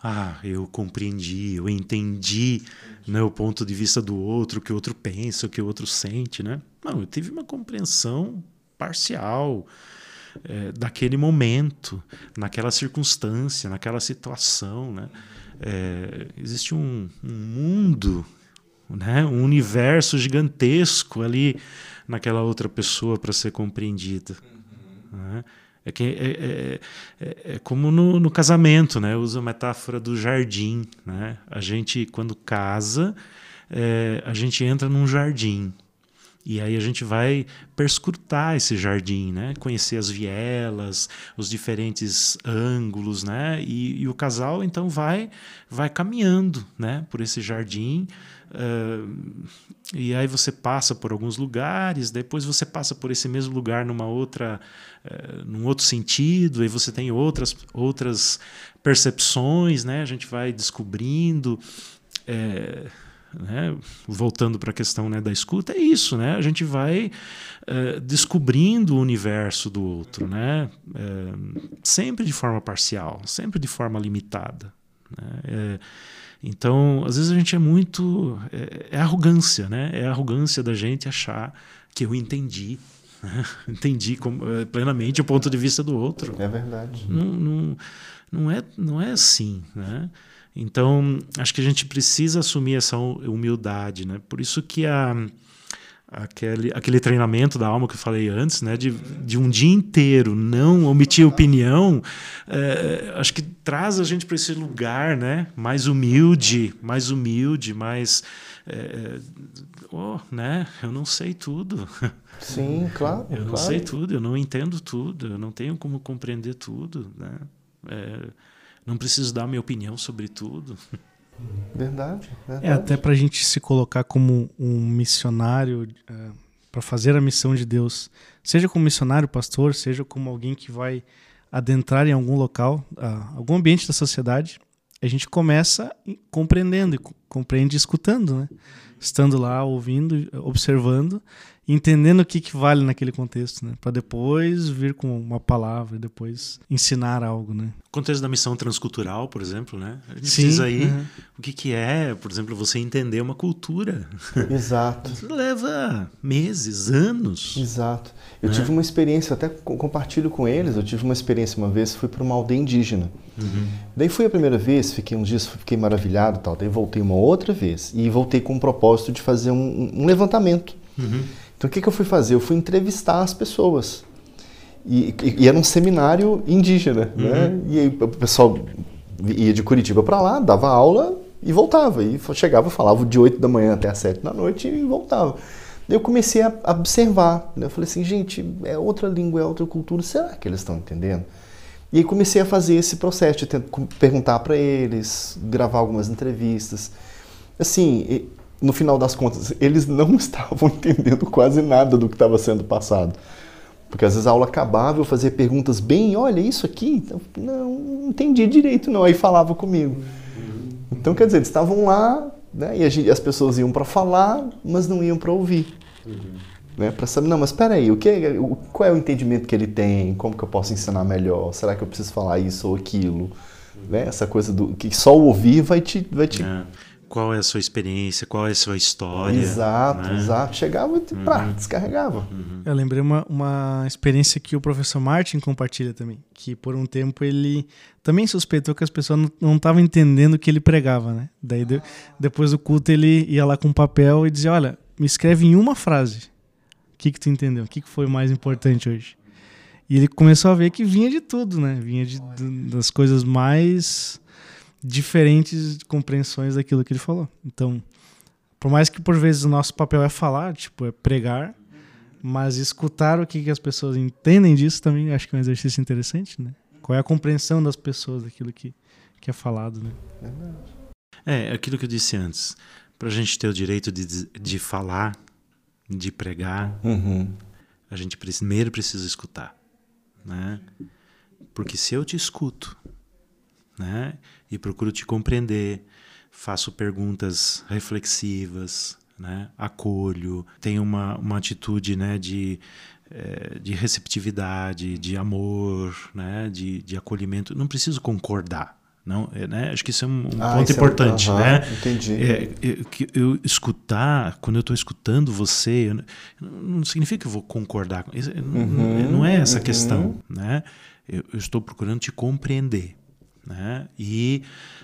ah, eu compreendi, eu entendi né, o ponto de vista do outro, o que o outro pensa, o que o outro sente. Né? Não, eu tive uma compreensão parcial é, daquele momento, naquela circunstância, naquela situação. Né? É, existe um, um mundo, né, um universo gigantesco ali naquela outra pessoa para ser compreendida. Uhum. Né? É, que, é, é, é, é, como no, no, casamento, né? Uso a metáfora do jardim. Né? A gente, quando casa, é, a gente entra num jardim. E aí a gente vai perscrutar esse jardim, né? Conhecer as vielas, os diferentes ângulos, né? E, e o casal então vai vai caminhando, né? Por esse jardim, Uh, e aí você passa por alguns lugares, depois você passa por esse mesmo lugar numa outra, uh, num outro sentido, e você tem outras, outras percepções, né? A gente vai descobrindo. É, né? voltando para a questão né, da escuta, é isso, né? A gente vai uh, descobrindo o universo do outro, né? sempre de forma parcial, sempre de forma limitada. Né? Então, às vezes a gente é muito. É, é, arrogância, né? É arrogância da gente achar que eu entendi. Entendi como, eh, plenamente o ponto de vista do outro. É verdade. Não, não, não, é, não é assim, né? Então, acho que a gente precisa assumir essa humildade, né? Por isso que a, aquele, aquele treinamento da alma que eu falei antes, né? De, de um dia inteiro não omitir opinião, é, acho que traz a gente para esse lugar, né? Mais humilde, mais humilde, mais... É, oh, né? Eu não sei tudo. Sim, claro. Eu não claro. sei tudo, eu não entendo tudo, eu não tenho como compreender tudo, né? É, não preciso dar minha opinião sobre tudo. Verdade. verdade. É até para a gente se colocar como um missionário é, para fazer a missão de Deus, seja como missionário, pastor, seja como alguém que vai adentrar em algum local, uh, algum ambiente da sociedade, a gente começa compreendendo e compreende escutando, né? Estando lá, ouvindo, observando entendendo o que, que vale naquele contexto, né? Para depois vir com uma palavra, depois ensinar algo, né? O contexto da missão transcultural, por exemplo, né? A gente Sim, precisa aí uhum. o que, que é, por exemplo, você entender uma cultura. Exato. Isso leva meses, anos. Exato. Eu né? tive uma experiência, até compartilho com eles, eu tive uma experiência uma vez, fui para uma aldeia indígena. Uhum. Daí fui a primeira vez, fiquei uns dias, fiquei maravilhado tal. Daí voltei uma outra vez e voltei com o propósito de fazer um, um levantamento. Uhum. Então o que, que eu fui fazer? Eu fui entrevistar as pessoas. E, e, e era um seminário indígena, uhum. né? E aí, o pessoal ia de Curitiba para lá, dava aula e voltava. E chegava, falava de 8 da manhã até as 7 da noite e voltava. Eu comecei a observar. Né? Eu falei assim, gente, é outra língua, é outra cultura, será que eles estão entendendo? E aí comecei a fazer esse processo de perguntar para eles, gravar algumas entrevistas. Assim, no final das contas, eles não estavam entendendo quase nada do que estava sendo passado. Porque às vezes a aula acabava, eu fazia perguntas bem, olha, isso aqui, então, não, não entendi direito não, aí falava comigo. Então, quer dizer, eles estavam lá, né, e gente, as pessoas iam para falar, mas não iam para ouvir. Uhum. Né, para saber, não, mas espera aí, o que, o, qual é o entendimento que ele tem, como que eu posso ensinar melhor, será que eu preciso falar isso ou aquilo? Né, essa coisa do que só o ouvir vai te... Vai te é qual é a sua experiência, qual é a sua história. Exato, né? exato. Chegava e uhum. descarregava. Uhum. Eu lembrei uma, uma experiência que o professor Martin compartilha também, que por um tempo ele também suspeitou que as pessoas não estavam entendendo o que ele pregava, né? Daí de, depois do culto ele ia lá com um papel e dizia, olha, me escreve em uma frase. O que que tu entendeu? O que que foi mais importante hoje? E ele começou a ver que vinha de tudo, né? Vinha de, de das coisas mais diferentes compreensões daquilo que ele falou. Então, por mais que por vezes o nosso papel é falar, tipo, é pregar, mas escutar o que, que as pessoas entendem disso também acho que é um exercício interessante, né? Qual é a compreensão das pessoas daquilo que, que é falado, né? É, aquilo que eu disse antes. Para a gente ter o direito de, de falar, de pregar, uhum. a gente primeiro precisa escutar, né? Porque se eu te escuto, né? E procuro te compreender, faço perguntas reflexivas, né? Acolho, tenho uma, uma atitude, né? De é, de receptividade, de amor, né? De, de acolhimento. Não preciso concordar. Não, é, né? Acho que isso é um, um ah, ponto é importante, é, uh -huh, né? Entendi. É, eu, eu, escutar, quando eu estou escutando você, eu, não significa que eu vou concordar. Uhum, não, não, é essa uhum. questão, né? Eu, eu, estou procurando te compreender. Né? E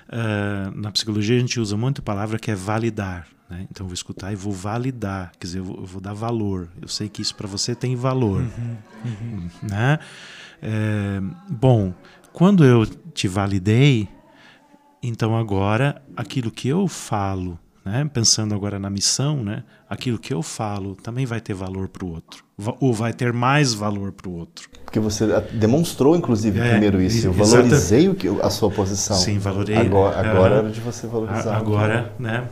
uh, na psicologia a gente usa muito a palavra que é validar. Né? Então eu vou escutar e vou validar, quer dizer, eu vou, eu vou dar valor. Eu sei que isso para você tem valor. Uhum, uhum. Né? É, bom, quando eu te validei, então agora aquilo que eu falo né? Pensando agora na missão, né? Aquilo que eu falo também vai ter valor para o outro, ou vai ter mais valor para o outro. Porque você demonstrou, inclusive, é, primeiro isso. Eu valorizei o que, a sua posição. Sim, valorei. Agora, agora é de você valorizar. Agora, né?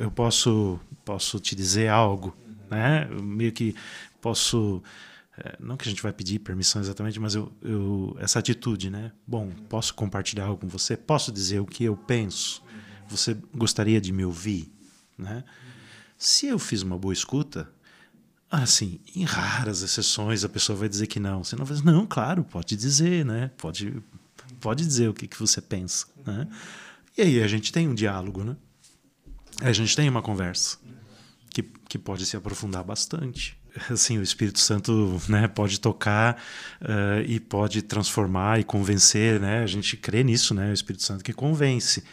Eu posso, posso te dizer algo, né? Eu meio que posso é, não que a gente vai pedir permissão exatamente, mas eu, eu, essa atitude, né? Bom, posso compartilhar algo com você? Posso dizer o que eu penso? Você gostaria de me ouvir? Né? Se eu fiz uma boa escuta, assim, em raras exceções a pessoa vai dizer que não. Você não vai dizer, não, claro, pode dizer, né? Pode, pode dizer o que, que você pensa. Né? E aí a gente tem um diálogo, né? A gente tem uma conversa que, que pode se aprofundar bastante. assim, o Espírito Santo né, pode tocar uh, e pode transformar e convencer, né? A gente crê nisso, né? O Espírito Santo que convence.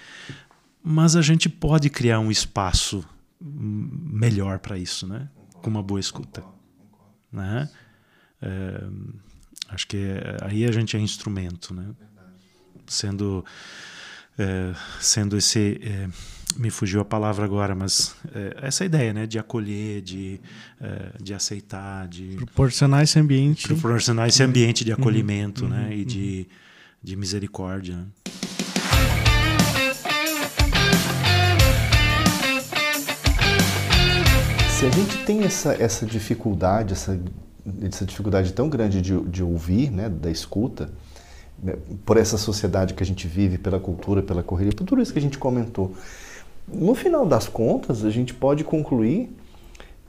Mas a gente pode criar um espaço melhor para isso, né? Com uma boa escuta, né? É, acho que aí a gente é instrumento, né? Sendo é, sendo esse é, me fugiu a palavra agora, mas é, essa ideia, né, de acolher, de, é, de aceitar, de proporcionar esse ambiente, proporcionar esse ambiente de uhum. acolhimento, uhum, né, uhum, e de, de misericórdia. Se a gente tem essa, essa dificuldade, essa, essa dificuldade tão grande de, de ouvir, né, da escuta, né, por essa sociedade que a gente vive, pela cultura, pela correria, por tudo isso que a gente comentou. No final das contas, a gente pode concluir,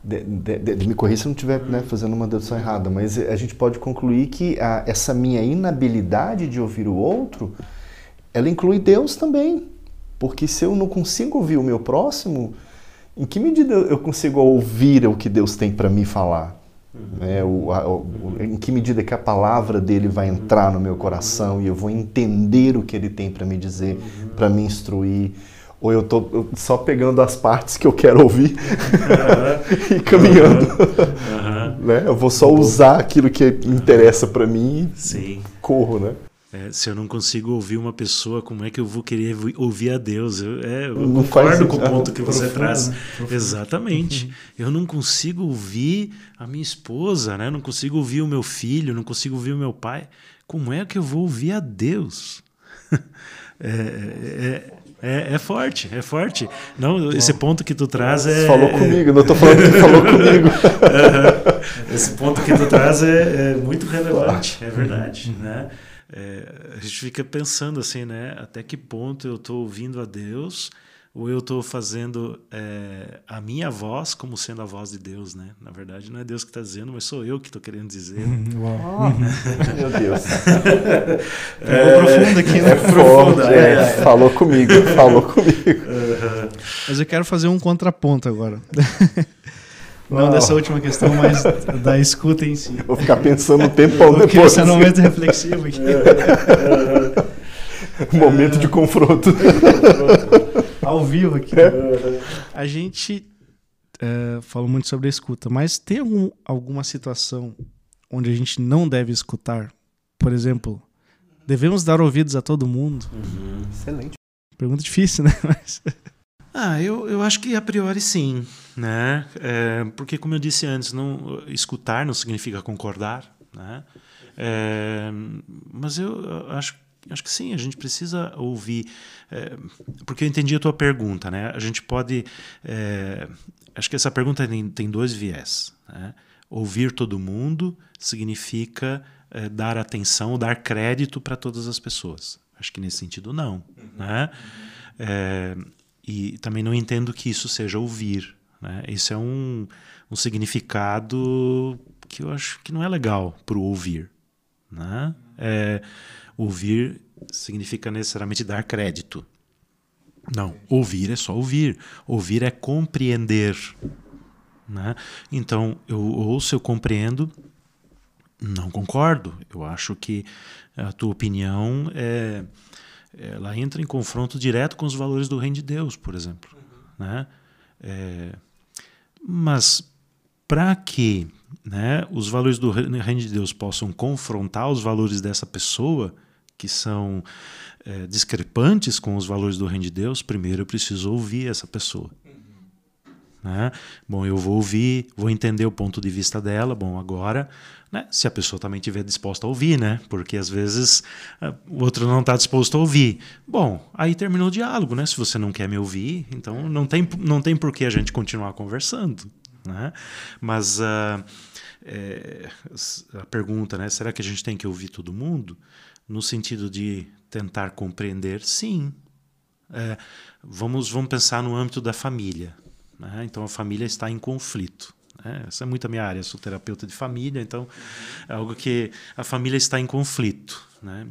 de, de, de, me corrija se eu não estiver né, fazendo uma dedução errada, mas a gente pode concluir que a, essa minha inabilidade de ouvir o outro, ela inclui Deus também. Porque se eu não consigo ouvir o meu próximo, em que medida eu consigo ouvir o que Deus tem para me falar? É, o, a, o, em que medida que a palavra dele vai entrar no meu coração e eu vou entender o que ele tem para me dizer, para me instruir, ou eu estou só pegando as partes que eu quero ouvir uhum. e caminhando. Uhum. né? Eu vou só usar aquilo que interessa para mim e corro, né? É, se eu não consigo ouvir uma pessoa, como é que eu vou querer ouvir a Deus? Eu, é, eu concordo com o ponto que você profundo, traz. Né? Exatamente. Uhum. Eu não consigo ouvir a minha esposa, né? não consigo ouvir o meu filho, não consigo ouvir o meu pai. Como é que eu vou ouvir a Deus? é, é, é, é, forte, é forte. Não, esse ponto que tu traz é. Falou comigo, não estou falando que falou comigo. esse ponto que tu traz é, é muito relevante, é verdade. Né? É, a gente fica pensando assim, né? Até que ponto eu estou ouvindo a Deus ou eu estou fazendo é, a minha voz como sendo a voz de Deus, né? Na verdade, não é Deus que está dizendo, mas sou eu que estou querendo dizer. Oh, meu Deus. é, profundo aqui, né? É profundo. É, é, falou comigo, falou comigo. Mas eu quero fazer um contraponto agora. Não, dessa última questão, mas da escuta em si. Vou ficar pensando um tempão depois. Porque esse é um momento reflexivo aqui. momento de confronto. Ao vivo aqui. A gente é, falou muito sobre a escuta, mas tem algum, alguma situação onde a gente não deve escutar? Por exemplo, devemos dar ouvidos a todo mundo? Uhum. Excelente. Pergunta difícil, né? Mas... Ah, eu, eu acho que a priori sim, né? É, porque como eu disse antes, não escutar não significa concordar, né? É, mas eu acho acho que sim, a gente precisa ouvir, é, porque eu entendi a tua pergunta, né? A gente pode, é, acho que essa pergunta tem, tem dois viés. Né? Ouvir todo mundo significa é, dar atenção, dar crédito para todas as pessoas. Acho que nesse sentido não, uhum. né? Uhum. E também não entendo que isso seja ouvir. Né? Isso é um, um significado que eu acho que não é legal para o ouvir. Né? É, ouvir significa necessariamente dar crédito. Não, ouvir é só ouvir. Ouvir é compreender. Né? Então, eu ouço, eu compreendo, não concordo. Eu acho que a tua opinião é ela entra em confronto direto com os valores do reino de Deus, por exemplo. Uhum. Né? É, mas para que né, os valores do reino de Deus possam confrontar os valores dessa pessoa, que são é, discrepantes com os valores do reino de Deus, primeiro eu preciso ouvir essa pessoa. Né? Bom, eu vou ouvir, vou entender o ponto de vista dela. Bom, agora, né, se a pessoa também estiver disposta a ouvir, né? Porque às vezes uh, o outro não está disposto a ouvir. Bom, aí terminou o diálogo, né? Se você não quer me ouvir, então não tem, não tem por que a gente continuar conversando, né? Mas uh, é, a pergunta, né? Será que a gente tem que ouvir todo mundo? No sentido de tentar compreender, sim. É, vamos, vamos pensar no âmbito da família. Né? Então a família está em conflito. Né? Essa é muito a minha área, sou terapeuta de família, então é algo que a família está em conflito. Né?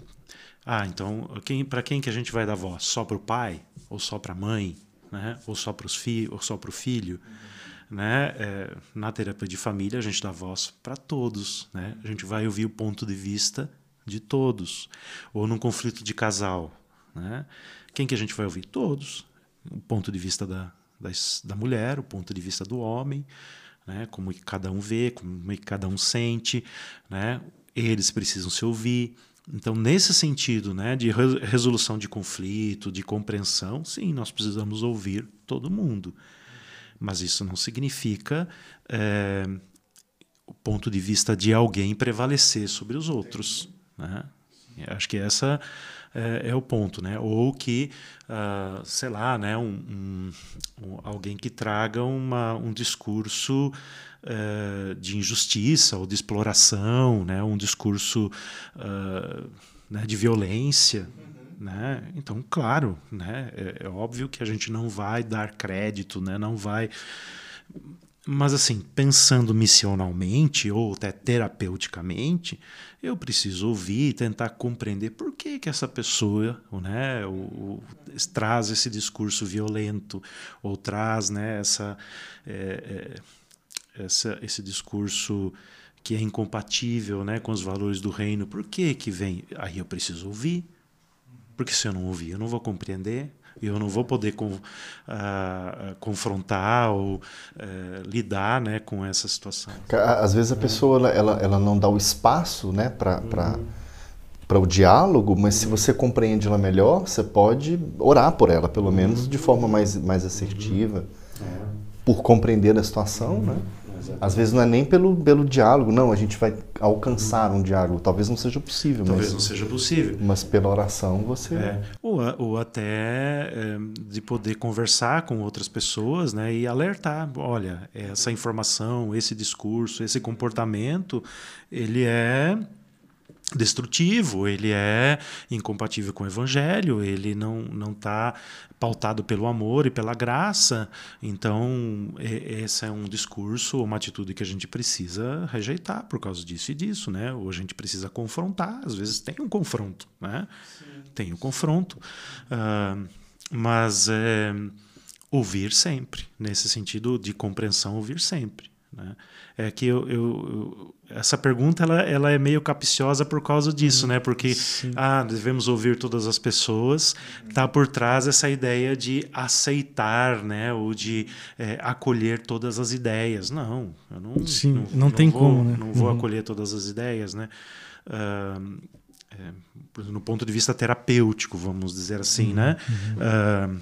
Ah, então quem, para quem que a gente vai dar voz? Só para o pai ou só para a mãe? Né? Ou só para os filhos, ou só para o filho? né, é, na terapia de família a gente dá voz para todos, né? A gente vai ouvir o ponto de vista de todos. Ou num conflito de casal, né? Quem que a gente vai ouvir? Todos. O ponto de vista da, da, da mulher, o ponto de vista do homem, né? Como cada um vê, como cada um sente, né? Eles precisam se ouvir. Então, nesse sentido, né, de resolução de conflito, de compreensão, sim, nós precisamos ouvir todo mundo. Mas isso não significa é, o ponto de vista de alguém prevalecer sobre os outros. Né? Acho que essa é, é, o ponto, né? Ou que, uh, sei lá, né, um, um, alguém que traga uma, um discurso uh, de injustiça ou de exploração, né? Um discurso uh, né, de violência. Né? Então, claro, né? É, é, óbvio que a gente não vai dar crédito, né? não vai. Mas, assim, pensando missionalmente ou até terapeuticamente, eu preciso ouvir e tentar compreender por que, que essa pessoa né, traz esse discurso violento ou traz né, essa, é, é, essa, esse discurso que é incompatível né, com os valores do reino. Por que, que vem? Aí eu preciso ouvir porque se eu não ouvir, eu não vou compreender, eu não vou poder com, uh, confrontar ou uh, lidar né, com essa situação. Às vezes a pessoa ela, ela não dá o espaço né, para uhum. para o diálogo, mas se você compreende ela melhor, você pode orar por ela, pelo menos de forma mais, mais assertiva, uhum. por compreender a situação, né? Às vezes não é nem pelo, pelo diálogo, não, a gente vai alcançar um diálogo. Talvez não seja possível. Talvez mas, não seja possível. Mas pela oração você. É. Ou, ou até é, de poder conversar com outras pessoas né, e alertar: olha, essa informação, esse discurso, esse comportamento, ele é destrutivo, ele é incompatível com o evangelho, ele não não está pautado pelo amor e pela graça. Então, esse é um discurso, uma atitude que a gente precisa rejeitar por causa disso e disso, né? Ou a gente precisa confrontar, às vezes tem um confronto, né? Sim. Tem um confronto. Uh, mas é, ouvir sempre, nesse sentido de compreensão, ouvir sempre. Né? É que eu, eu, eu, essa pergunta ela, ela é meio capciosa por causa disso, né? Porque ah, devemos ouvir todas as pessoas. Tá por trás essa ideia de aceitar, né? Ou de é, acolher todas as ideias. Não, eu não. Sim, não, não, não tem vou, como, né? Não vou uhum. acolher todas as ideias, né? Uh, é, no ponto de vista terapêutico, vamos dizer assim, uhum, né? Uhum.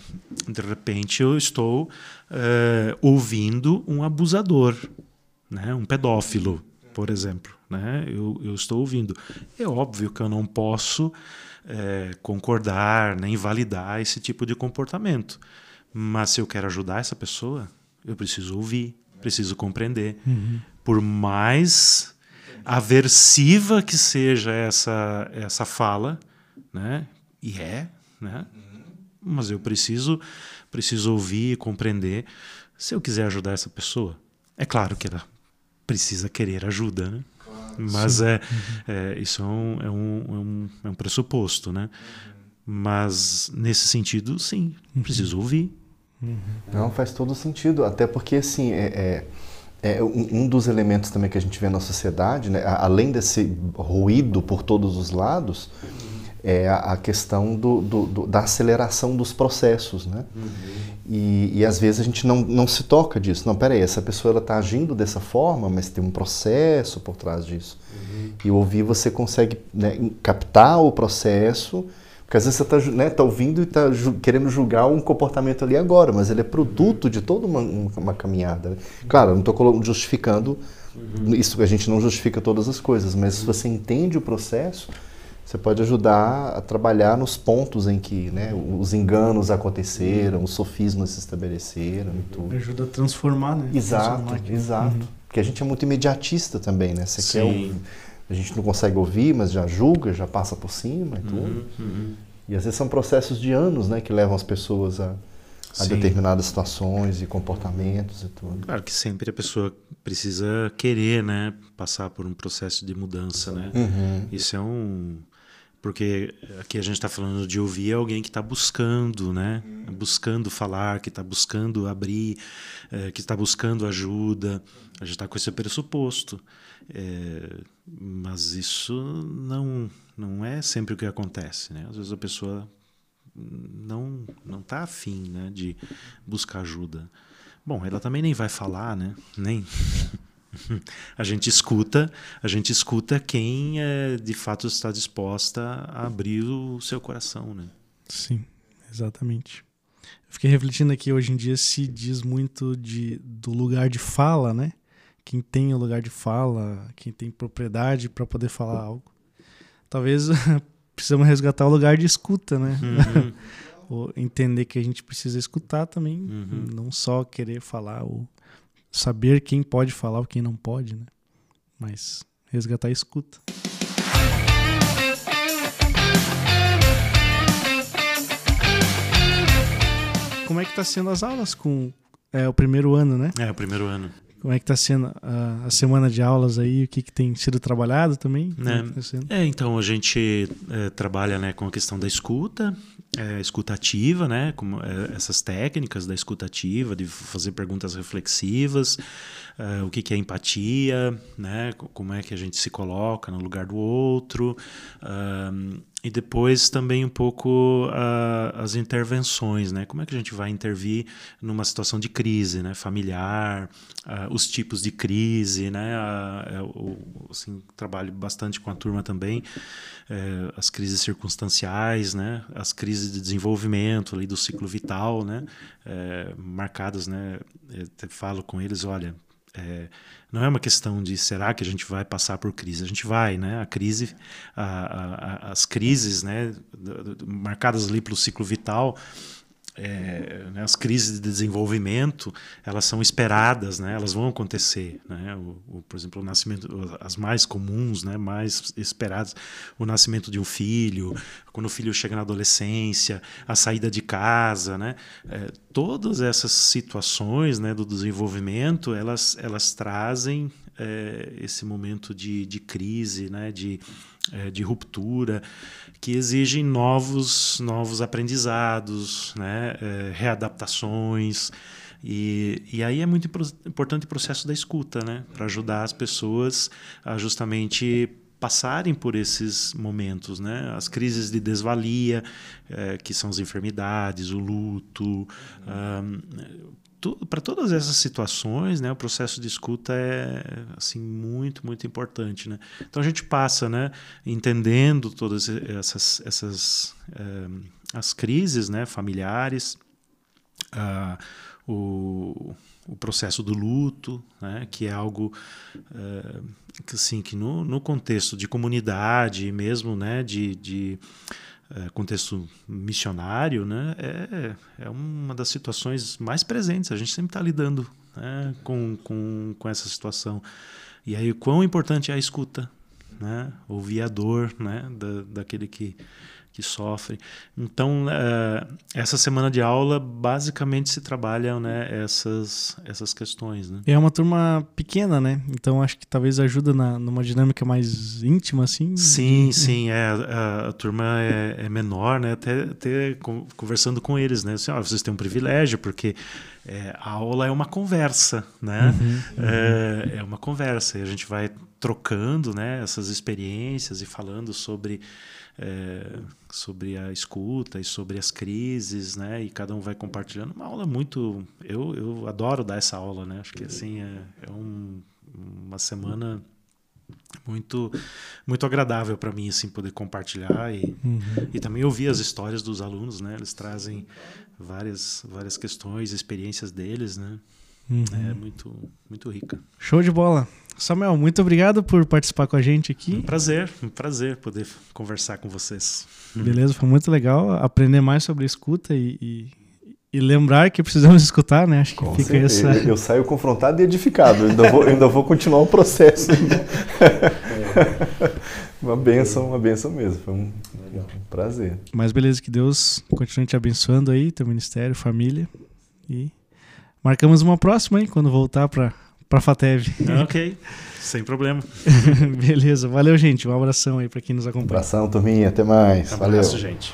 Uh, de repente eu estou uh, ouvindo um abusador, né? Um pedófilo, por exemplo, né? Eu, eu estou ouvindo. É óbvio que eu não posso é, concordar nem validar esse tipo de comportamento, mas se eu quero ajudar essa pessoa, eu preciso ouvir, preciso compreender. Uhum. Por mais aversiva que seja essa, essa fala, né? E é, né? Mas eu preciso, preciso ouvir e compreender se eu quiser ajudar essa pessoa. É claro que ela precisa querer ajuda, né? Mas é, é, isso é um, é, um, é, um, é um pressuposto, né? Mas nesse sentido, sim, preciso ouvir. Não, faz todo sentido. Até porque, assim, é, é é, um, um, dos elementos também que a gente vê na sociedade, né, além desse ruído por todos os lados, é a, questão do, do, do, da aceleração dos processos, né? Uhum. E, e, às vezes a gente não, não se toca disso. Não, peraí, essa pessoa está agindo dessa forma, mas tem um processo por trás disso. Uhum. E ouvir você consegue né, captar o processo porque às vezes você está né, tá ouvindo e está ju querendo julgar um comportamento ali agora, mas ele é produto de toda uma, uma caminhada. Né? Claro, eu não estou justificando, uhum. isso a gente não justifica todas as coisas, mas se você entende o processo, você pode ajudar a trabalhar nos pontos em que né, os enganos aconteceram, os sofismas se estabeleceram e tudo. Ajuda a transformar, né? Exato, exato. Uhum. Porque a gente é muito imediatista também, né? Você Sim. quer um, a gente não consegue ouvir, mas já julga, já passa por cima e tudo. Uhum, uhum. E às vezes são processos de anos né, que levam as pessoas a, a determinadas situações e comportamentos e tudo. Claro que sempre a pessoa precisa querer né, passar por um processo de mudança. Né? Uhum. Isso é um Porque aqui a gente está falando de ouvir alguém que está buscando, né? Buscando falar, que está buscando abrir, é, que está buscando ajuda. A gente está com esse pressuposto. É, mas isso não, não é sempre o que acontece, né? Às vezes a pessoa não não está afim né, de buscar ajuda. Bom, ela também nem vai falar, né? Nem. A gente escuta, a gente escuta quem é, de fato está disposta a abrir o seu coração, né? Sim, exatamente. Eu fiquei refletindo aqui hoje em dia se diz muito de, do lugar de fala, né? Quem tem o lugar de fala, quem tem propriedade para poder falar algo. Talvez precisamos resgatar o lugar de escuta, né? Uhum. entender que a gente precisa escutar também, uhum. não só querer falar ou saber quem pode falar ou quem não pode, né? Mas resgatar a escuta. Como é que tá sendo as aulas com é, o primeiro ano, né? É, o primeiro ano. Como é que está sendo a, a, semana de aulas aí? O que, que tem sido trabalhado também? É, é então a gente é, trabalha né, com a questão da escuta, é, escuta ativa, né, como, é, essas técnicas da escuta ativa, de fazer perguntas reflexivas, é, o que, que é empatia, né, como é que a gente se coloca no lugar do outro. E depois também um pouco uh, as intervenções, né? Como é que a gente vai intervir numa situação de crise, né? Familiar, uh, os tipos de crise, né? Uh, assim, trabalho bastante com a turma também, eh, as crises circunstanciais, né? As crises de desenvolvimento ali do ciclo vital, né? Eh, marcadas, né? Eu falo com eles, olha, é, não é uma questão de será que a gente vai passar por crise. A gente vai, né? A crise, a, a, as crises, né? Marcadas ali pelo ciclo vital, é, né, as crises de desenvolvimento elas são esperadas, né, elas vão acontecer, né, o, o, por exemplo o nascimento, as mais comuns, né, mais esperadas, o nascimento de um filho, quando o filho chega na adolescência, a saída de casa, né, é, todas essas situações, né, do desenvolvimento, elas elas trazem é, esse momento de, de crise, né, de, é, de ruptura, que exigem novos, novos aprendizados, né, é, readaptações. E, e aí é muito importante o processo da escuta, né, para ajudar as pessoas a justamente passarem por esses momentos, né? As crises de desvalia, é, que são as enfermidades, o luto, um, para todas essas situações, né, o processo de escuta é assim muito muito importante, né? Então a gente passa, né, entendendo todas essas essas é, as crises, né, familiares, uh, o, o processo do luto, né, que é algo uh, que assim que no, no contexto de comunidade mesmo, né, de, de contexto missionário, né, é, é uma das situações mais presentes. A gente sempre está lidando né, com, com, com essa situação. E aí, o quão importante é a escuta, né? ouvir a dor né, da, daquele que, que sofre. Então, é, essa semana de aula basicamente se trabalham né, essas, essas questões. Né? É uma turma pequena, né? Então acho que talvez ajuda na, numa dinâmica mais íntima, assim. Sim, sim. É, a, a turma é, é, menor, né? Até, até conversando com eles, né? Assim, vocês têm um privilégio, porque é, a aula é uma conversa, né? Uhum, uhum. É, é uma conversa e a gente vai trocando né, essas experiências e falando sobre é, sobre a escuta e sobre as crises, né? E cada um vai compartilhando. Uma aula muito. Eu, eu adoro dar essa aula, né? Acho que assim é, é um, uma semana muito muito agradável para mim assim poder compartilhar e, uhum. e também ouvir as histórias dos alunos né eles trazem várias várias questões experiências deles né uhum. é muito muito rica show de bola Samuel, muito obrigado por participar com a gente aqui. Um prazer, um prazer poder conversar com vocês. Beleza, foi muito legal aprender mais sobre escuta e, e, e lembrar que precisamos escutar, né? Acho que com fica essa. Eu, eu, saio confrontado e edificado, ainda vou, ainda vou continuar o processo. uma benção, uma benção mesmo. Foi um, um prazer. Mas beleza, que Deus continue te abençoando aí, teu ministério, família. E marcamos uma próxima, hein? Quando voltar para para a FATEV. Ok. Sem problema. Beleza, valeu, gente. Um abração aí para quem nos acompanha. Um abração, turminha. Até mais. Um abraço, Valeu. gente.